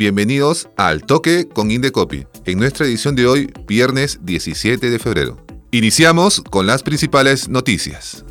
bienvenidos al Toque con Indecopy, en nuestra edición de hoy, viernes 17 de febrero. Iniciamos con las principales noticias.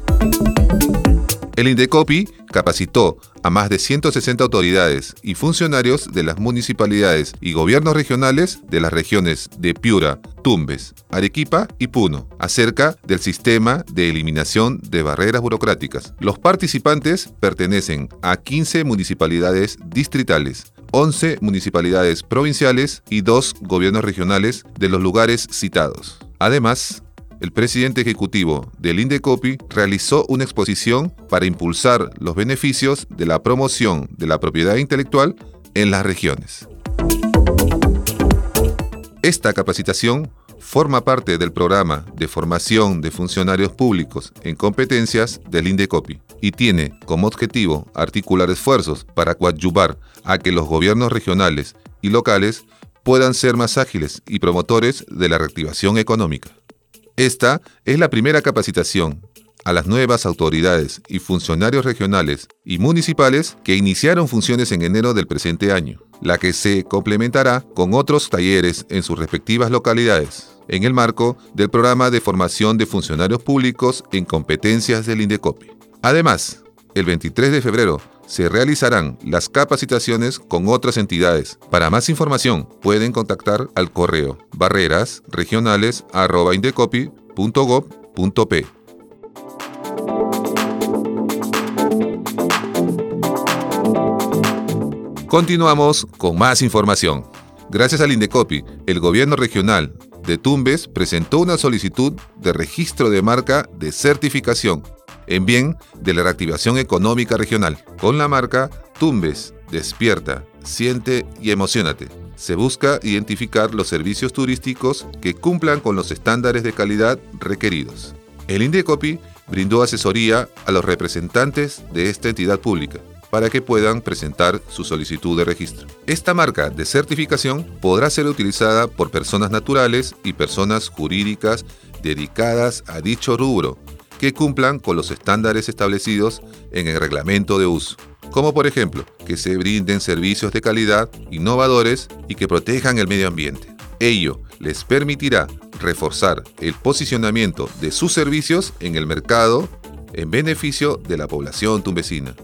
El Indecopi capacitó a más de 160 autoridades y funcionarios de las municipalidades y gobiernos regionales de las regiones de Piura, Tumbes, Arequipa y Puno acerca del sistema de eliminación de barreras burocráticas. Los participantes pertenecen a 15 municipalidades distritales, 11 municipalidades provinciales y 2 gobiernos regionales de los lugares citados. Además, el presidente ejecutivo del Indecopi realizó una exposición para impulsar los beneficios de la promoción de la propiedad intelectual en las regiones. Esta capacitación forma parte del programa de formación de funcionarios públicos en competencias del Indecopi y tiene como objetivo articular esfuerzos para coadyuvar a que los gobiernos regionales y locales puedan ser más ágiles y promotores de la reactivación económica. Esta es la primera capacitación a las nuevas autoridades y funcionarios regionales y municipales que iniciaron funciones en enero del presente año, la que se complementará con otros talleres en sus respectivas localidades, en el marco del programa de formación de funcionarios públicos en competencias del INDECOPI. Además, el 23 de febrero se realizarán las capacitaciones con otras entidades. Para más información pueden contactar al correo barrerasregionales.indecopy.gov.p. Continuamos con más información. Gracias al Indecopi, el gobierno regional de Tumbes presentó una solicitud de registro de marca de certificación en bien de la reactivación económica regional, con la marca Tumbes, despierta, siente y emocionate. Se busca identificar los servicios turísticos que cumplan con los estándares de calidad requeridos. El Indecopi brindó asesoría a los representantes de esta entidad pública para que puedan presentar su solicitud de registro. Esta marca de certificación podrá ser utilizada por personas naturales y personas jurídicas dedicadas a dicho rubro, que cumplan con los estándares establecidos en el reglamento de uso, como por ejemplo que se brinden servicios de calidad innovadores y que protejan el medio ambiente. Ello les permitirá reforzar el posicionamiento de sus servicios en el mercado en beneficio de la población tumbesina.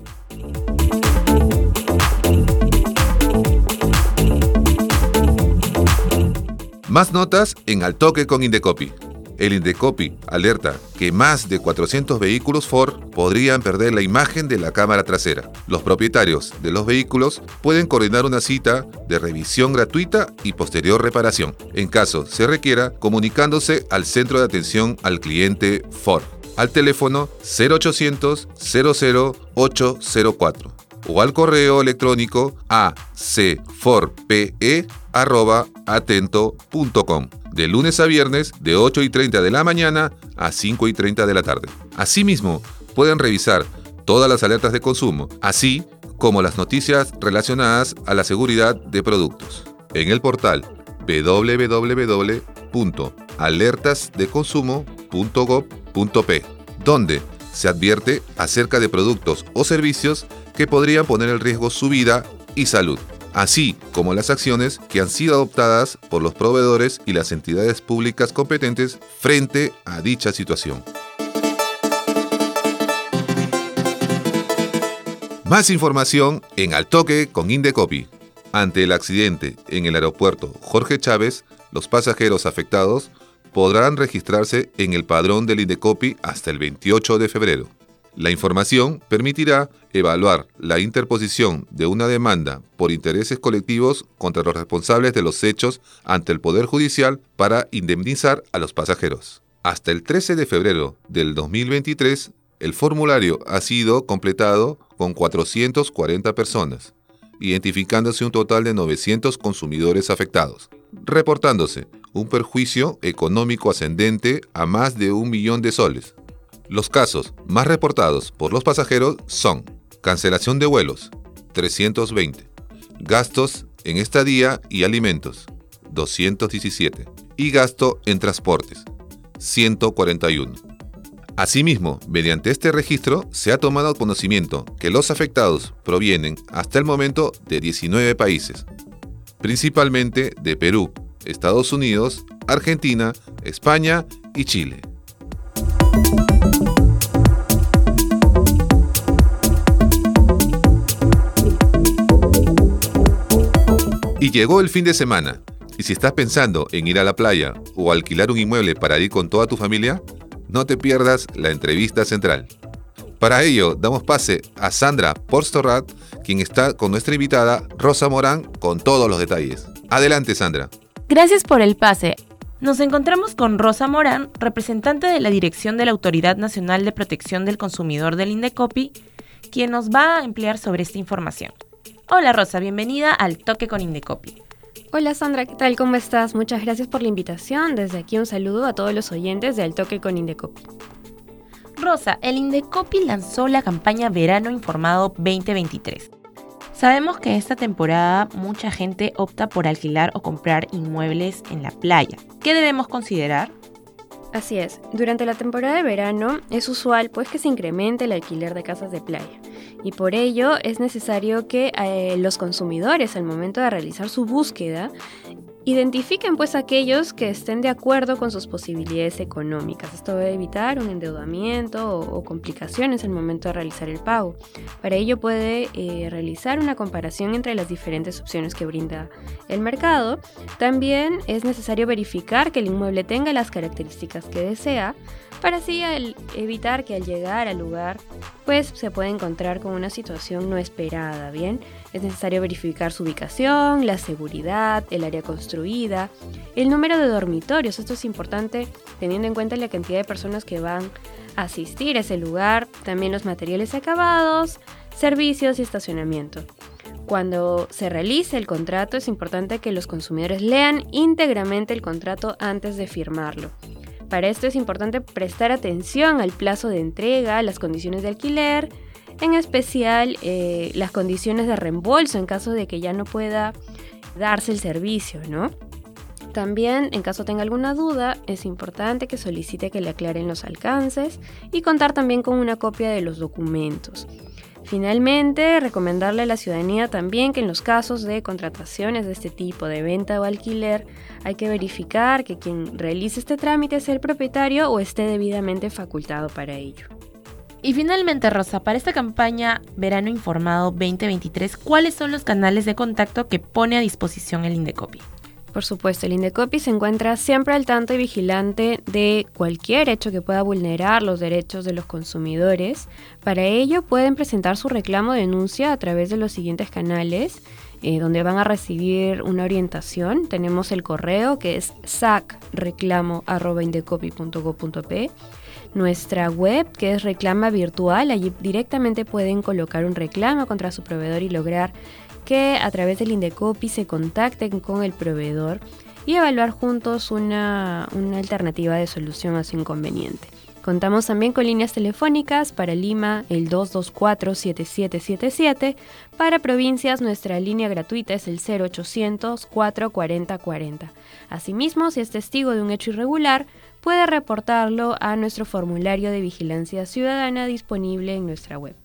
Más notas en Al Toque con Indecopi. El Indecopi alerta que más de 400 vehículos Ford podrían perder la imagen de la cámara trasera. Los propietarios de los vehículos pueden coordinar una cita de revisión gratuita y posterior reparación, en caso se requiera, comunicándose al centro de atención al cliente Ford al teléfono 0800 00804 o al correo electrónico a cforpe.atento.com de lunes a viernes de 8 y 30 de la mañana a 5 y 30 de la tarde. Asimismo, pueden revisar todas las alertas de consumo, así como las noticias relacionadas a la seguridad de productos, en el portal www.alertasdeconsumo.gov.p, donde se advierte acerca de productos o servicios que podrían poner en riesgo su vida y salud así como las acciones que han sido adoptadas por los proveedores y las entidades públicas competentes frente a dicha situación. Más información en Al Toque con Indecopi. Ante el accidente en el aeropuerto Jorge Chávez, los pasajeros afectados podrán registrarse en el padrón del Indecopi hasta el 28 de febrero. La información permitirá evaluar la interposición de una demanda por intereses colectivos contra los responsables de los hechos ante el Poder Judicial para indemnizar a los pasajeros. Hasta el 13 de febrero del 2023, el formulario ha sido completado con 440 personas identificándose un total de 900 consumidores afectados, reportándose un perjuicio económico ascendente a más de un millón de soles. Los casos más reportados por los pasajeros son cancelación de vuelos, 320, gastos en estadía y alimentos, 217, y gasto en transportes, 141. Asimismo, mediante este registro se ha tomado conocimiento que los afectados provienen hasta el momento de 19 países, principalmente de Perú, Estados Unidos, Argentina, España y Chile. Y llegó el fin de semana. Y si estás pensando en ir a la playa o alquilar un inmueble para ir con toda tu familia, no te pierdas la entrevista central. Para ello, damos pase a Sandra Porstorrat, quien está con nuestra invitada Rosa Morán con todos los detalles. Adelante, Sandra. Gracias por el pase. Nos encontramos con Rosa Morán, representante de la Dirección de la Autoridad Nacional de Protección del Consumidor del Indecopi, quien nos va a emplear sobre esta información. Hola Rosa, bienvenida al Toque con Indecopi. Hola Sandra, ¿qué tal? ¿Cómo estás? Muchas gracias por la invitación. Desde aquí un saludo a todos los oyentes de Al Toque con Indecopi. Rosa, el Indecopi lanzó la campaña Verano Informado 2023. Sabemos que esta temporada mucha gente opta por alquilar o comprar inmuebles en la playa. ¿Qué debemos considerar? Así es, durante la temporada de verano es usual pues que se incremente el alquiler de casas de playa y por ello es necesario que eh, los consumidores al momento de realizar su búsqueda Identifiquen pues aquellos que estén de acuerdo con sus posibilidades económicas. Esto debe evitar un endeudamiento o, complicaciones al momento de realizar el pago. Para ello puede eh, realizar una comparación entre las diferentes opciones que brinda el mercado. También es necesario verificar que el inmueble tenga las características que desea para así evitar que al llegar al lugar pues se pueda encontrar con una situación no esperada, ¿bien? Es necesario verificar su ubicación, la seguridad, el área construida, el número de dormitorios, esto es importante teniendo en cuenta la cantidad de personas que van a asistir a ese lugar, también los materiales acabados, servicios y estacionamiento. Cuando se realice el contrato es importante que los consumidores lean íntegramente el contrato antes de firmarlo. Para esto es importante prestar atención al plazo de entrega, las condiciones de alquiler, en especial eh, las condiciones de reembolso en caso de que ya no pueda darse el servicio, ¿no? También, en caso tenga alguna duda, es importante que solicite que le aclaren los alcances y contar también con una copia de los documentos. Finalmente, recomendarle a la ciudadanía también que en los casos de contrataciones de este tipo, de venta o alquiler, hay que verificar que quien realice este trámite sea el propietario o esté debidamente facultado para ello. Y finalmente, Rosa, para esta campaña Verano Informado 2023, ¿cuáles son los canales de contacto que pone a disposición el Indecopi? Por supuesto, el Indecopi se encuentra siempre al tanto y vigilante de cualquier hecho que pueda vulnerar los derechos de los consumidores. Para ello pueden presentar su reclamo o denuncia a través de los siguientes canales. Eh, donde van a recibir una orientación. Tenemos el correo que es sacreclamo.indecopy.go.p nuestra web que es reclama virtual. Allí directamente pueden colocar un reclamo contra su proveedor y lograr que a través del Indecopi se contacten con el proveedor y evaluar juntos una, una alternativa de solución a su inconveniente. Contamos también con líneas telefónicas para Lima el 224-7777. Para provincias nuestra línea gratuita es el 0800 440 40. Asimismo, si es testigo de un hecho irregular, puede reportarlo a nuestro formulario de vigilancia ciudadana disponible en nuestra web.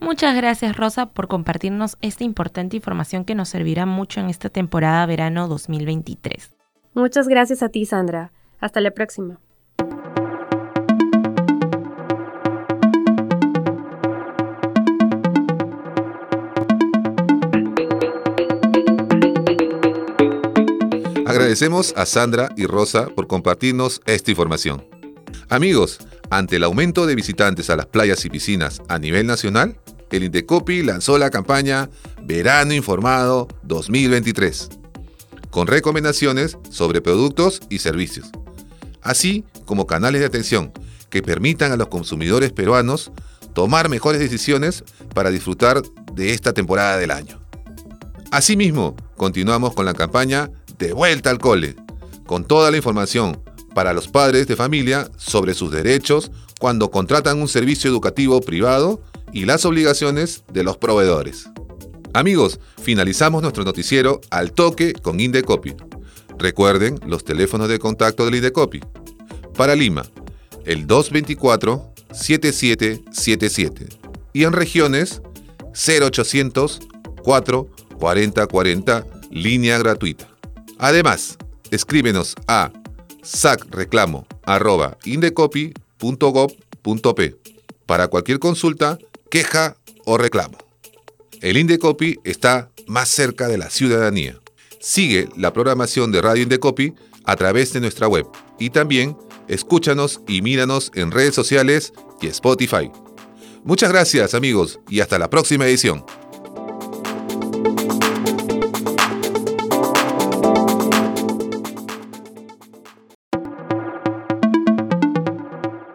Muchas gracias Rosa por compartirnos esta importante información que nos servirá mucho en esta temporada verano 2023. Muchas gracias a ti Sandra. Hasta la próxima. Agradecemos a Sandra y Rosa por compartirnos esta información. Amigos, ante el aumento de visitantes a las playas y piscinas a nivel nacional, el Indecopi lanzó la campaña Verano Informado 2023, con recomendaciones sobre productos y servicios, así como canales de atención que permitan a los consumidores peruanos tomar mejores decisiones para disfrutar de esta temporada del año. Asimismo, continuamos con la campaña De vuelta al cole, con toda la información para los padres de familia sobre sus derechos cuando contratan un servicio educativo privado y las obligaciones de los proveedores. Amigos, finalizamos nuestro noticiero al toque con Indecopi. Recuerden los teléfonos de contacto del Indecopi. Para Lima, el 224-7777. Y en regiones, 0800 4 40 40, línea gratuita. Además, escríbenos a sacreclamo.indecopy.gov.p para cualquier consulta, queja o reclamo. El Indecopy está más cerca de la ciudadanía. Sigue la programación de Radio Indecopy a través de nuestra web y también escúchanos y míranos en redes sociales y Spotify. Muchas gracias amigos y hasta la próxima edición.